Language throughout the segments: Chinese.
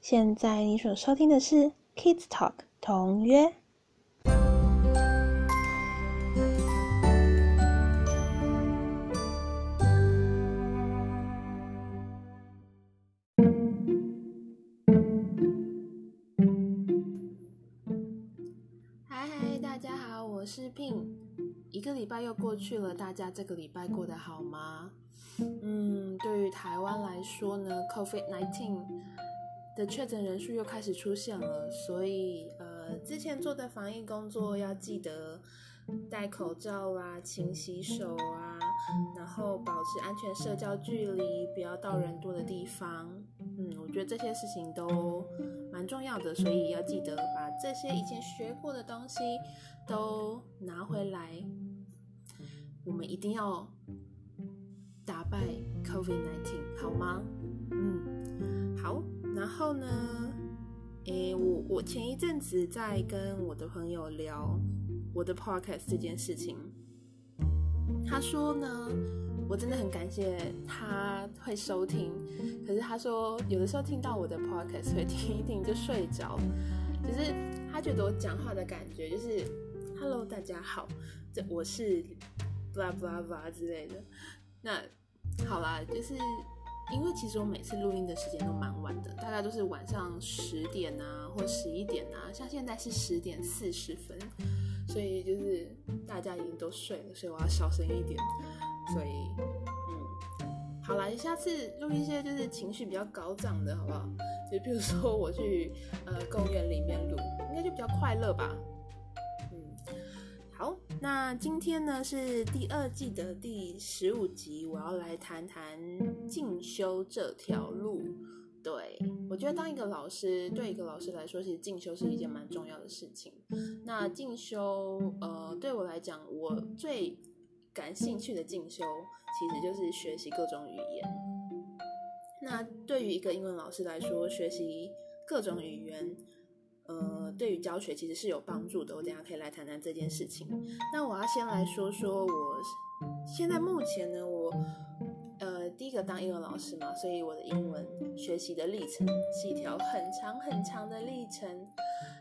现在你所收听的是 Kids Talk 同约。嗨嗨，大家好，我是 Pin。一个礼拜又过去了，大家这个礼拜过得好吗？嗯，对于台湾来说呢，COVID-19 的确诊人数又开始出现了，所以呃，之前做的防疫工作要记得戴口罩啊，勤洗手啊，然后保持安全社交距离，不要到人多的地方。嗯，我觉得这些事情都蛮重要的，所以要记得把这些以前学过的东西都拿回来。我们一定要打败 COVID-19，好吗？嗯，好。然后呢，诶，我我前一阵子在跟我的朋友聊我的 podcast 这件事情，他说呢，我真的很感谢他会收听，可是他说有的时候听到我的 podcast 会听一听就睡着，就是他觉得我讲话的感觉就是 “Hello，大家好”，这我是。blah blah blah 之类的，那好啦，就是因为其实我每次录音的时间都蛮晚的，大概都是晚上十点啊，或十一点啊，像现在是十点四十分，所以就是大家已经都睡了，所以我要小声一点。所以，嗯，好啦，下次录一些就是情绪比较高涨的，好不好？就比如说我去呃公园里面录，应该就比较快乐吧。好，那今天呢是第二季的第十五集，我要来谈谈进修这条路。对我觉得当一个老师，对一个老师来说，其实进修是一件蛮重要的事情。那进修，呃，对我来讲，我最感兴趣的进修，其实就是学习各种语言。那对于一个英文老师来说，学习各种语言。对于教学其实是有帮助的。我等下可以来谈谈这件事情。那我要先来说说，我现在目前呢，我呃第一个当英文老师嘛，所以我的英文学习的历程是一条很长很长的历程。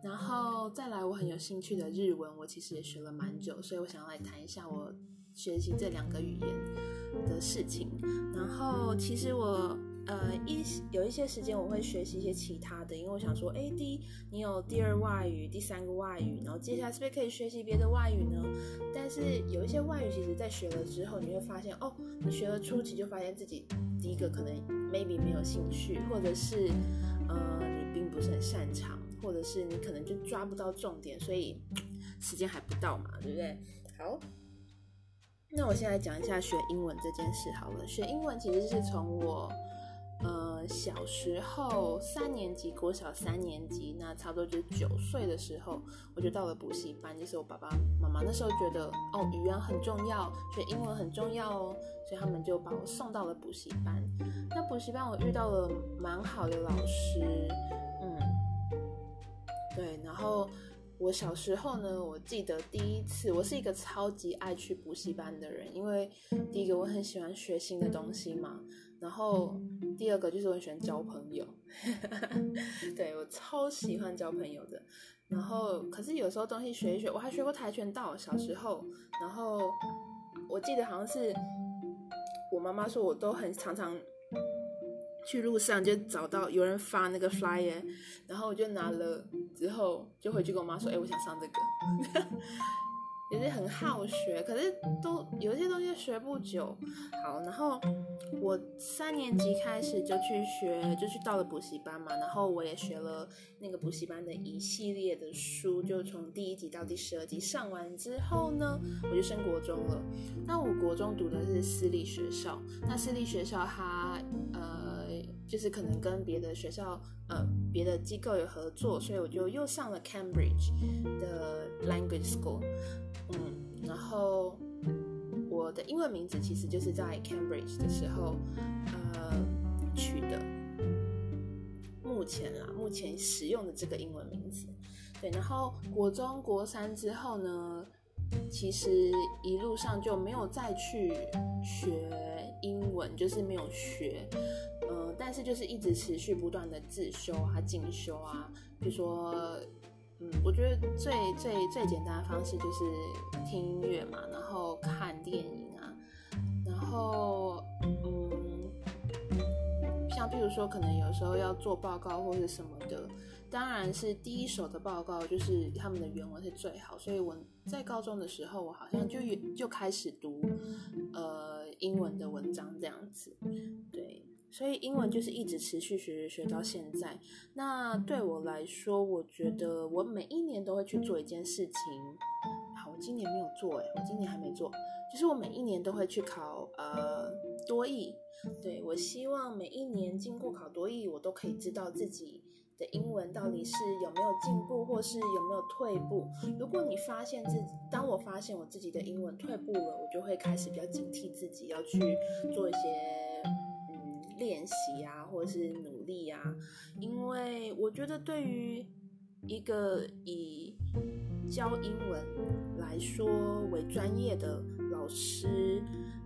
然后再来，我很有兴趣的日文，我其实也学了蛮久，所以我想要来谈一下我学习这两个语言的事情。然后其实我。呃，一有一些时间我会学习一些其他的，因为我想说，哎，第一，你有第二外语，第三个外语，然后接下来是不是可以学习别的外语呢？但是有一些外语，其实在学了之后，你会发现，哦，你学了初期就发现自己第一个可能 maybe 没有兴趣，或者是呃你并不是很擅长，或者是你可能就抓不到重点，所以时间还不到嘛，对不对？好，那我现在讲一下学英文这件事好了。学英文其实是从我。小时候三年级，国小三年级，那差不多就是九岁的时候，我就到了补习班。就是我爸爸妈妈那时候觉得，哦，语言很重要，学英文很重要哦，所以他们就把我送到了补习班。那补习班我遇到了蛮好的老师，嗯，对。然后我小时候呢，我记得第一次，我是一个超级爱去补习班的人，因为第一个我很喜欢学新的东西嘛。然后第二个就是我很喜欢交朋友，对我超喜欢交朋友的。然后可是有时候东西学一学，我还学过跆拳道，小时候。然后我记得好像是我妈妈说，我都很常常去路上就找到有人发那个 flyer，然后我就拿了之后就回去跟我妈说，哎，我想上这个。也是很好学，可是都有一些东西学不久。好，然后我三年级开始就去学，就去到了补习班嘛。然后我也学了那个补习班的一系列的书，就从第一集到第十二集上完之后呢，我就升国中了。那我国中读的是私立学校，那私立学校它呃就是可能跟别的学校呃别的机构有合作，所以我就又上了 Cambridge 的 Language School。嗯，然后我的英文名字其实就是在 Cambridge 的时候，呃取的。目前啦，目前使用的这个英文名字，对。然后国中国三之后呢，其实一路上就没有再去学英文，就是没有学。呃，但但是就是一直持续不断的自修啊、进修啊，比如说，嗯，我觉得最最最简单的方式就是听音乐嘛，然后看电影啊，然后嗯，像比如说可能有时候要做报告或者什么的。当然是第一手的报告，就是他们的原文是最好。所以我在高中的时候，我好像就就开始读呃英文的文章这样子。对，所以英文就是一直持续学学学到现在。那对我来说，我觉得我每一年都会去做一件事情。好，我今年没有做诶，我今年还没做。就是我每一年都会去考呃多译。对我希望每一年经过考多译，我都可以知道自己。的英文到底是有没有进步，或是有没有退步？如果你发现自己，当我发现我自己的英文退步了，我就会开始比较警惕自己，要去做一些练习啊，或者是努力啊。因为我觉得对于一个以教英文来说为专业的老师，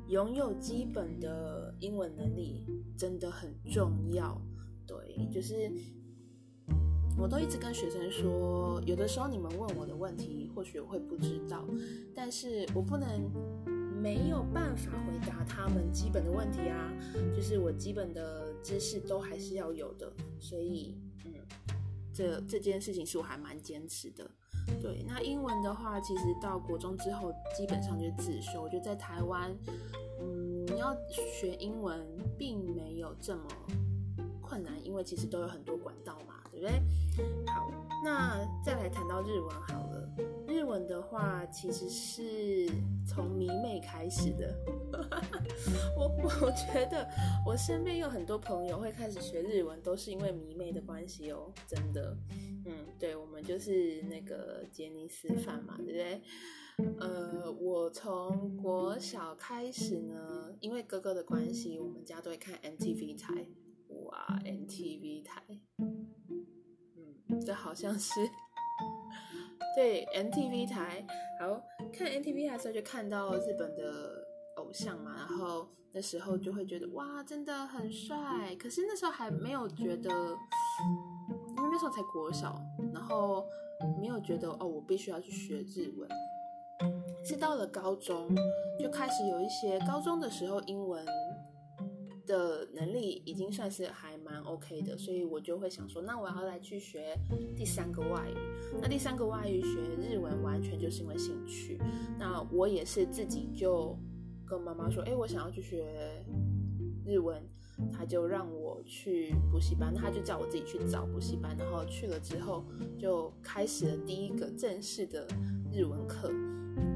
拥有基本的英文能力真的很重要。对，就是。我都一直跟学生说，有的时候你们问我的问题，或许会不知道，但是我不能没有办法回答他们基本的问题啊，就是我基本的知识都还是要有的，所以，嗯，这这件事情是我还蛮坚持的。对，那英文的话，其实到国中之后，基本上就自修。我觉得在台湾，嗯，你要学英文并没有这么困难，因为其实都有很多管道嘛。对不对？好，那再来谈到日文好了。日文的话，其实是从迷妹开始的。我 我觉得我身边有很多朋友会开始学日文，都是因为迷妹的关系哦，真的。嗯，对，我们就是那个杰尼斯范嘛，对不对？呃，我从国小开始呢，因为哥哥的关系，我们家都会看 MTV 台。哇，NTV 台。嗯这好像是对 NTV 台，好看 NTV 台的时候就看到日本的偶像嘛，然后那时候就会觉得哇，真的很帅。可是那时候还没有觉得，因为那时候才国小，然后没有觉得哦，我必须要去学日文。是到了高中就开始有一些高中的时候英文。的能力已经算是还蛮 OK 的，所以我就会想说，那我要来去学第三个外语。那第三个外语学日文，完全就是因为兴趣。那我也是自己就跟妈妈说，哎，我想要去学日文，他就让我去补习班，他就叫我自己去找补习班，然后去了之后就开始了第一个正式的日文课。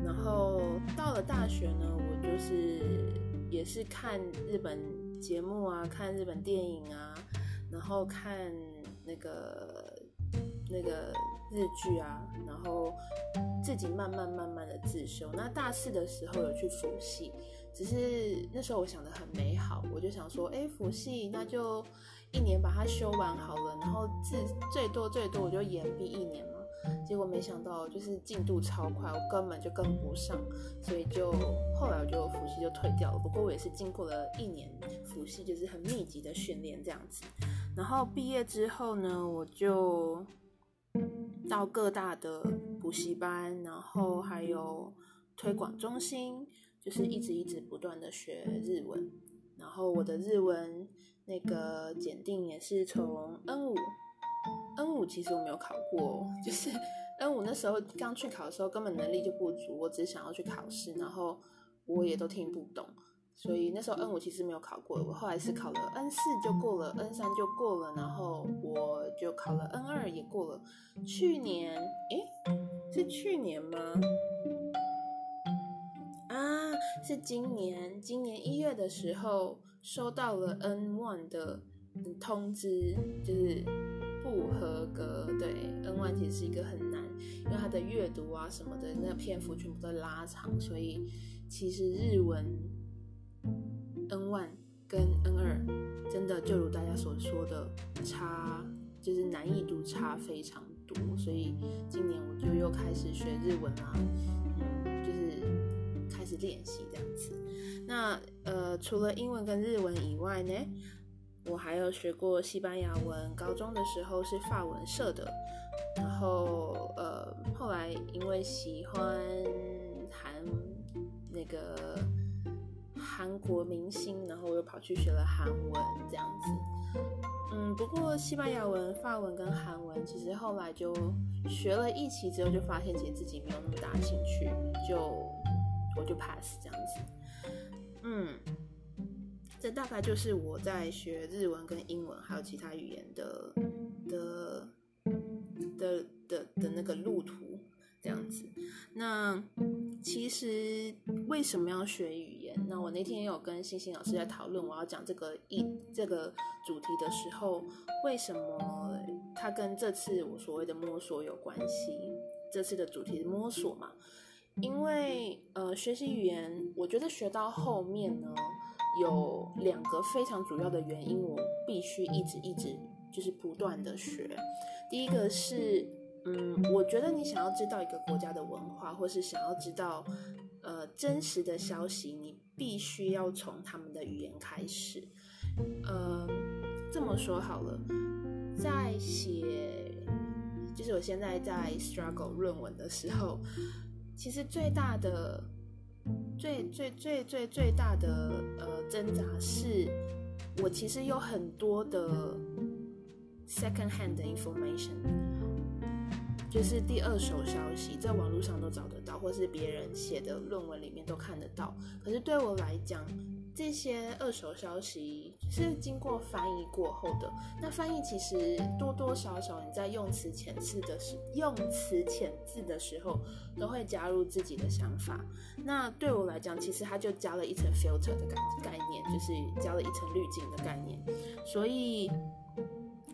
然后到了大学呢，我就是也是看日本。节目啊，看日本电影啊，然后看那个那个日剧啊，然后自己慢慢慢慢的自修。那大四的时候有去辅系，只是那时候我想的很美好，我就想说，哎，辅系那就一年把它修完好了，然后自最多最多我就延毕一年嘛。结果没想到，就是进度超快，我根本就跟不上，所以就后来我就复习就退掉了。不过我也是经过了一年复习，就是很密集的训练这样子。然后毕业之后呢，我就到各大的补习班，然后还有推广中心，就是一直一直不断的学日文。然后我的日文那个检定也是从 N 五。其实我没有考过，就是 N 五那时候刚去考的时候，根本能力就不足，我只是想要去考试，然后我也都听不懂，所以那时候 N 五其实没有考过。我后来是考了 N 四就过了，N 三就过了，然后我就考了 N 二也过了。去年，诶，是去年吗？啊，是今年，今年一月的时候收到了 N one 的通知，就是。不合格，对，N one 其实是一个很难，因为它的阅读啊什么的，那篇幅全部都拉长，所以其实日文 N one 跟 N 二真的就如大家所说的差，就是难易度差非常多，所以今年我就又开始学日文啦，嗯，就是开始练习这样子。那呃，除了英文跟日文以外呢？我还有学过西班牙文，高中的时候是法文社的，然后呃，后来因为喜欢韩那个韩国明星，然后我又跑去学了韩文，这样子。嗯，不过西班牙文、法文跟韩文，其实后来就学了一期之后，就发现其实自己没有那么大兴趣，就我就 pass 这样子。嗯。这大概就是我在学日文跟英文还有其他语言的的的的的那个路途这样子。那其实为什么要学语言？那我那天也有跟星星老师在讨论，我要讲这个一这个主题的时候，为什么它跟这次我所谓的摸索有关系？这次的主题摸索嘛，因为呃学习语言，我觉得学到后面呢。有两个非常主要的原因，我必须一直一直就是不断的学。第一个是，嗯，我觉得你想要知道一个国家的文化，或是想要知道呃真实的消息，你必须要从他们的语言开始。呃，这么说好了，在写，就是我现在在 struggle 论文的时候，其实最大的。最最最最最大的呃挣扎是，我其实有很多的 second hand information，就是第二手消息，在网络上都找得到，或是别人写的论文里面都看得到。可是对我来讲，这些二手消息是经过翻译过后的，那翻译其实多多少少你在用词遣字的时用词遣字的时候，都会加入自己的想法。那对我来讲，其实它就加了一层 filter 的概概念，就是加了一层滤镜的概念，所以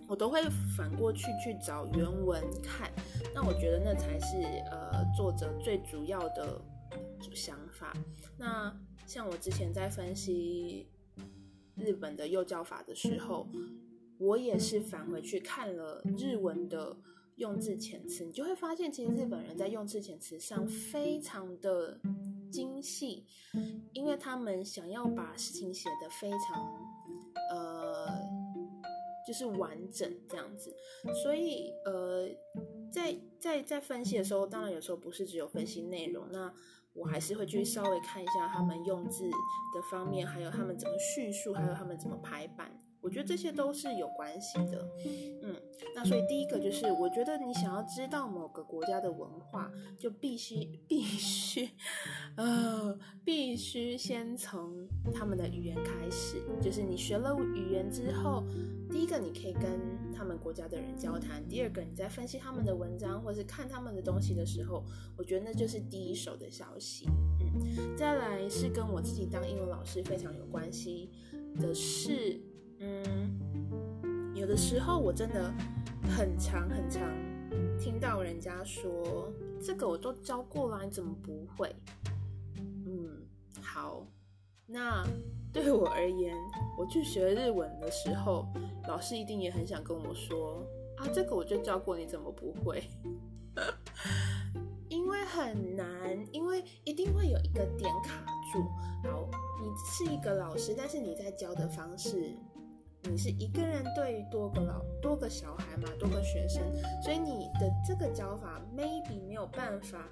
我都会反过去去找原文看。那我觉得那才是呃作者最主要的想法。那像我之前在分析日本的幼教法的时候，我也是返回去看了日文的用字遣词，你就会发现，其实日本人在用字遣词上非常的精细，因为他们想要把事情写得非常，是完整这样子，所以呃，在在在分析的时候，当然有时候不是只有分析内容，那。我还是会去稍微看一下他们用字的方面，还有他们怎么叙述，还有他们怎么排版。我觉得这些都是有关系的。嗯，那所以第一个就是，我觉得你想要知道某个国家的文化，就必须必须，呃，必须先从他们的语言开始。就是你学了语言之后，第一个你可以跟他们国家的人交谈；第二个你在分析他们的文章或是看他们的东西的时候，我觉得那就是第一手的消息。嗯，再来是跟我自己当英文老师非常有关系的是。嗯，有的时候我真的很长很长，听到人家说这个我都教过了，你怎么不会？好，那对我而言，我去学日文的时候，老师一定也很想跟我说啊，这个我就教过，你怎么不会？因为很难，因为一定会有一个点卡住。好，你是一个老师，但是你在教的方式。你是一个人对多个老多个小孩嘛，多个学生，所以你的这个教法 maybe 没有办法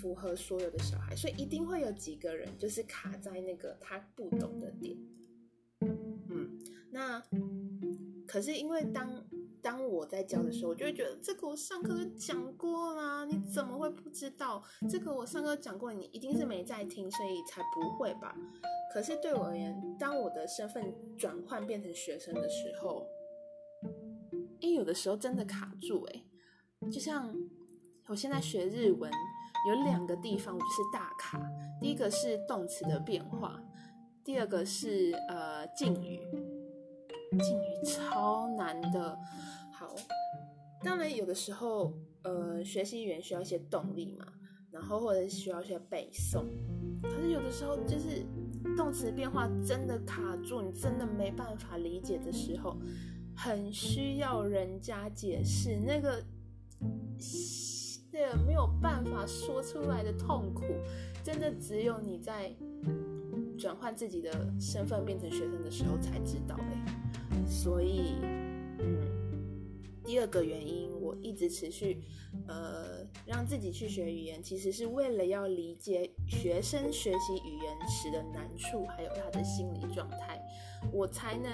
符合所有的小孩，所以一定会有几个人就是卡在那个他不懂的点。嗯，那可是因为当。当我在教的时候，我就会觉得这个我上课都讲过啦，你怎么会不知道？这个我上课讲过，你一定是没在听，所以才不会吧？可是对我而言，当我的身份转换变成学生的时候，哎，有的时候真的卡住哎。就像我现在学日文，有两个地方就是大卡，第一个是动词的变化，第二个是呃敬语。敬语超难的，好，当然有的时候，呃，学习语言需要一些动力嘛，然后或者需要一些背诵，可是有的时候就是动词变化真的卡住，你真的没办法理解的时候，很需要人家解释，那个没有办法说出来的痛苦，真的只有你在。转换自己的身份变成学生的时候才知道嘞。所以，第二个原因，我一直持续，呃，让自己去学语言，其实是为了要理解学生学习语言时的难处，还有他的心理状态。我才能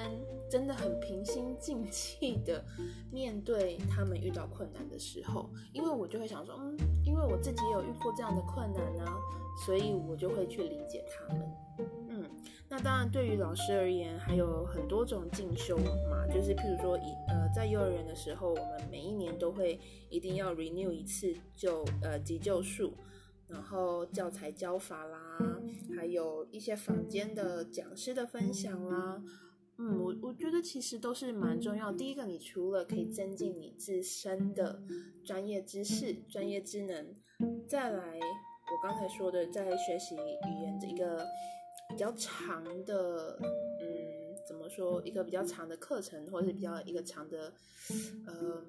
真的很平心静气的面对他们遇到困难的时候，因为我就会想说，嗯，因为我自己也有遇过这样的困难啊，所以我就会去理解他们。嗯，那当然对于老师而言，还有很多种进修嘛，就是譬如说，一呃在幼儿园的时候，我们每一年都会一定要 renew 一次就呃急救术。然后教材教法啦，还有一些坊间的讲师的分享啦，嗯，我我觉得其实都是蛮重要。第一个，你除了可以增进你自身的专业知识、专业知能，再来，我刚才说的，在学习语言这一个比较长的，嗯，怎么说，一个比较长的课程，或者是比较一个长的，呃。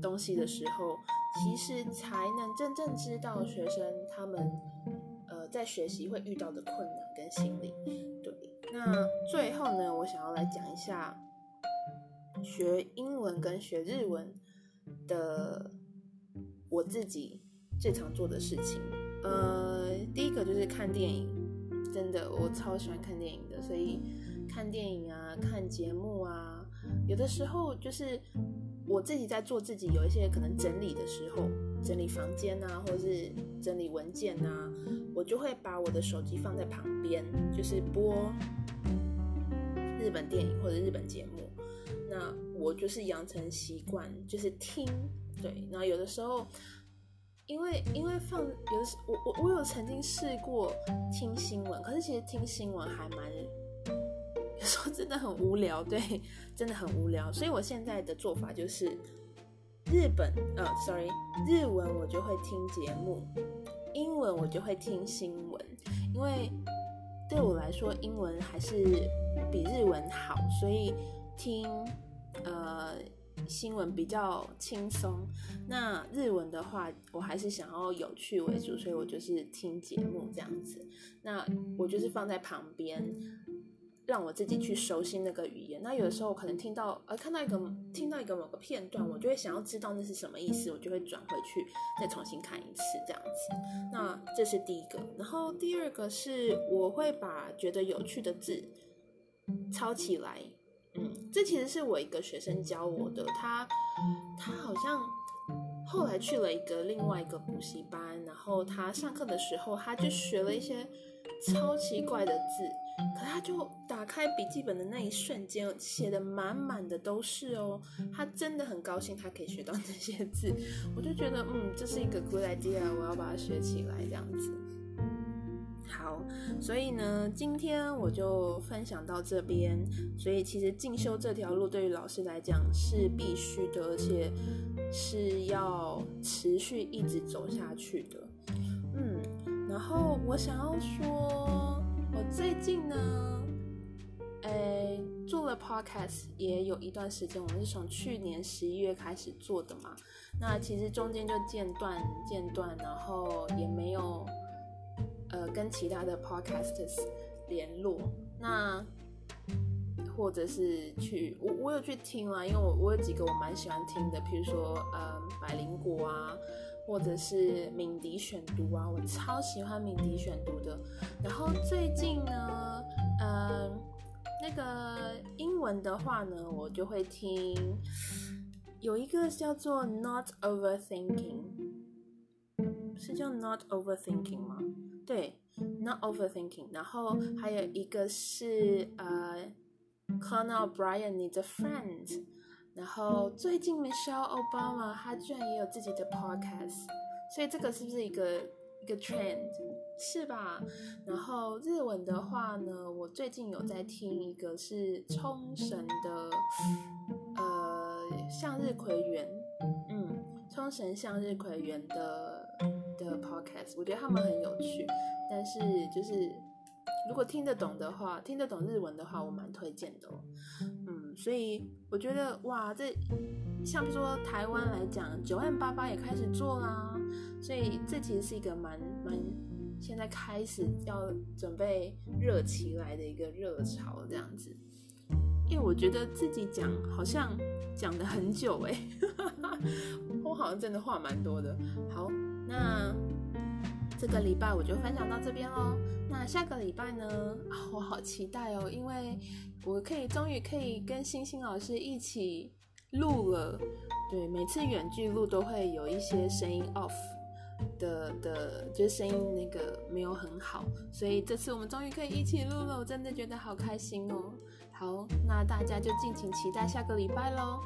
东西的时候，其实才能真正知道学生他们呃在学习会遇到的困难跟心理。对，那最后呢，我想要来讲一下学英文跟学日文的我自己最常做的事情。呃，第一个就是看电影，真的我超喜欢看电影的，所以看电影啊，看节目啊，有的时候就是。我自己在做自己有一些可能整理的时候，整理房间啊，或是整理文件啊，我就会把我的手机放在旁边，就是播日本电影或者日本节目。那我就是养成习惯，就是听。对，然后有的时候，因为因为放有的时我我我有曾经试过听新闻，可是其实听新闻还蛮。有时候真的很无聊，对，真的很无聊。所以我现在的做法就是，日本，呃，sorry，日文我就会听节目，英文我就会听新闻，因为对我来说英文还是比日文好，所以听呃新闻比较轻松。那日文的话，我还是想要有趣为主，所以我就是听节目这样子。那我就是放在旁边。让我自己去熟悉那个语言。那有的时候我可能听到呃看到一个听到一个某个片段，我就会想要知道那是什么意思，我就会转回去再重新看一次这样子。那这是第一个。然后第二个是我会把觉得有趣的字抄起来。嗯，这其实是我一个学生教我的。他他好像后来去了一个另外一个补习班，然后他上课的时候他就学了一些超奇怪的字。可他就打开笔记本的那一瞬间，写的满满的都是哦。他真的很高兴，他可以学到 这些字。我就觉得，嗯，这是一个 good idea，我要把它学起来，这样子。好，所以呢，今天我就分享到这边。所以其实进修这条路对于老师来讲是必须的，而且是要持续一直走下去的。嗯，然后我想要说。我最近呢，诶，做了 podcast 也有一段时间，我们是从去年十一月开始做的嘛。那其实中间就间断间断，然后也没有呃跟其他的 podcasters 联络。那或者是去我我有去听啦，因为我我有几个我蛮喜欢听的，比如说呃百灵果啊。或者是敏迪选读啊，我超喜欢敏迪选读的。然后最近呢，嗯，那个英文的话呢，我就会听有一个叫做 Not Overthinking，是叫 Not Overthinking 吗？对，Not Overthinking。然后还有一个是呃，Colonel Brian 你的 friend。然后最近 Michelle Obama 她居然也有自己的 podcast，所以这个是不是一个一个 trend 是吧？然后日文的话呢，我最近有在听一个是冲绳的呃向日葵园，嗯，冲绳向日葵园的的 podcast，我觉得他们很有趣，但是就是如果听得懂的话，听得懂日文的话，我蛮推荐的哦。嗯所以我觉得哇，这像说台湾来讲，九万八八也开始做啦，所以这其实是一个蛮蛮现在开始要准备热起来的一个热潮这样子。因为我觉得自己讲好像讲了很久哎，我好像真的话蛮多的。好，那这个礼拜我就分享到这边喽。那下个礼拜呢？我好期待哦，因为我可以终于可以跟星星老师一起录了。对，每次远距录都会有一些声音 off 的的，就是声音那个没有很好，所以这次我们终于可以一起录了，我真的觉得好开心哦。好，那大家就敬请期待下个礼拜喽，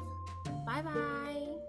拜拜。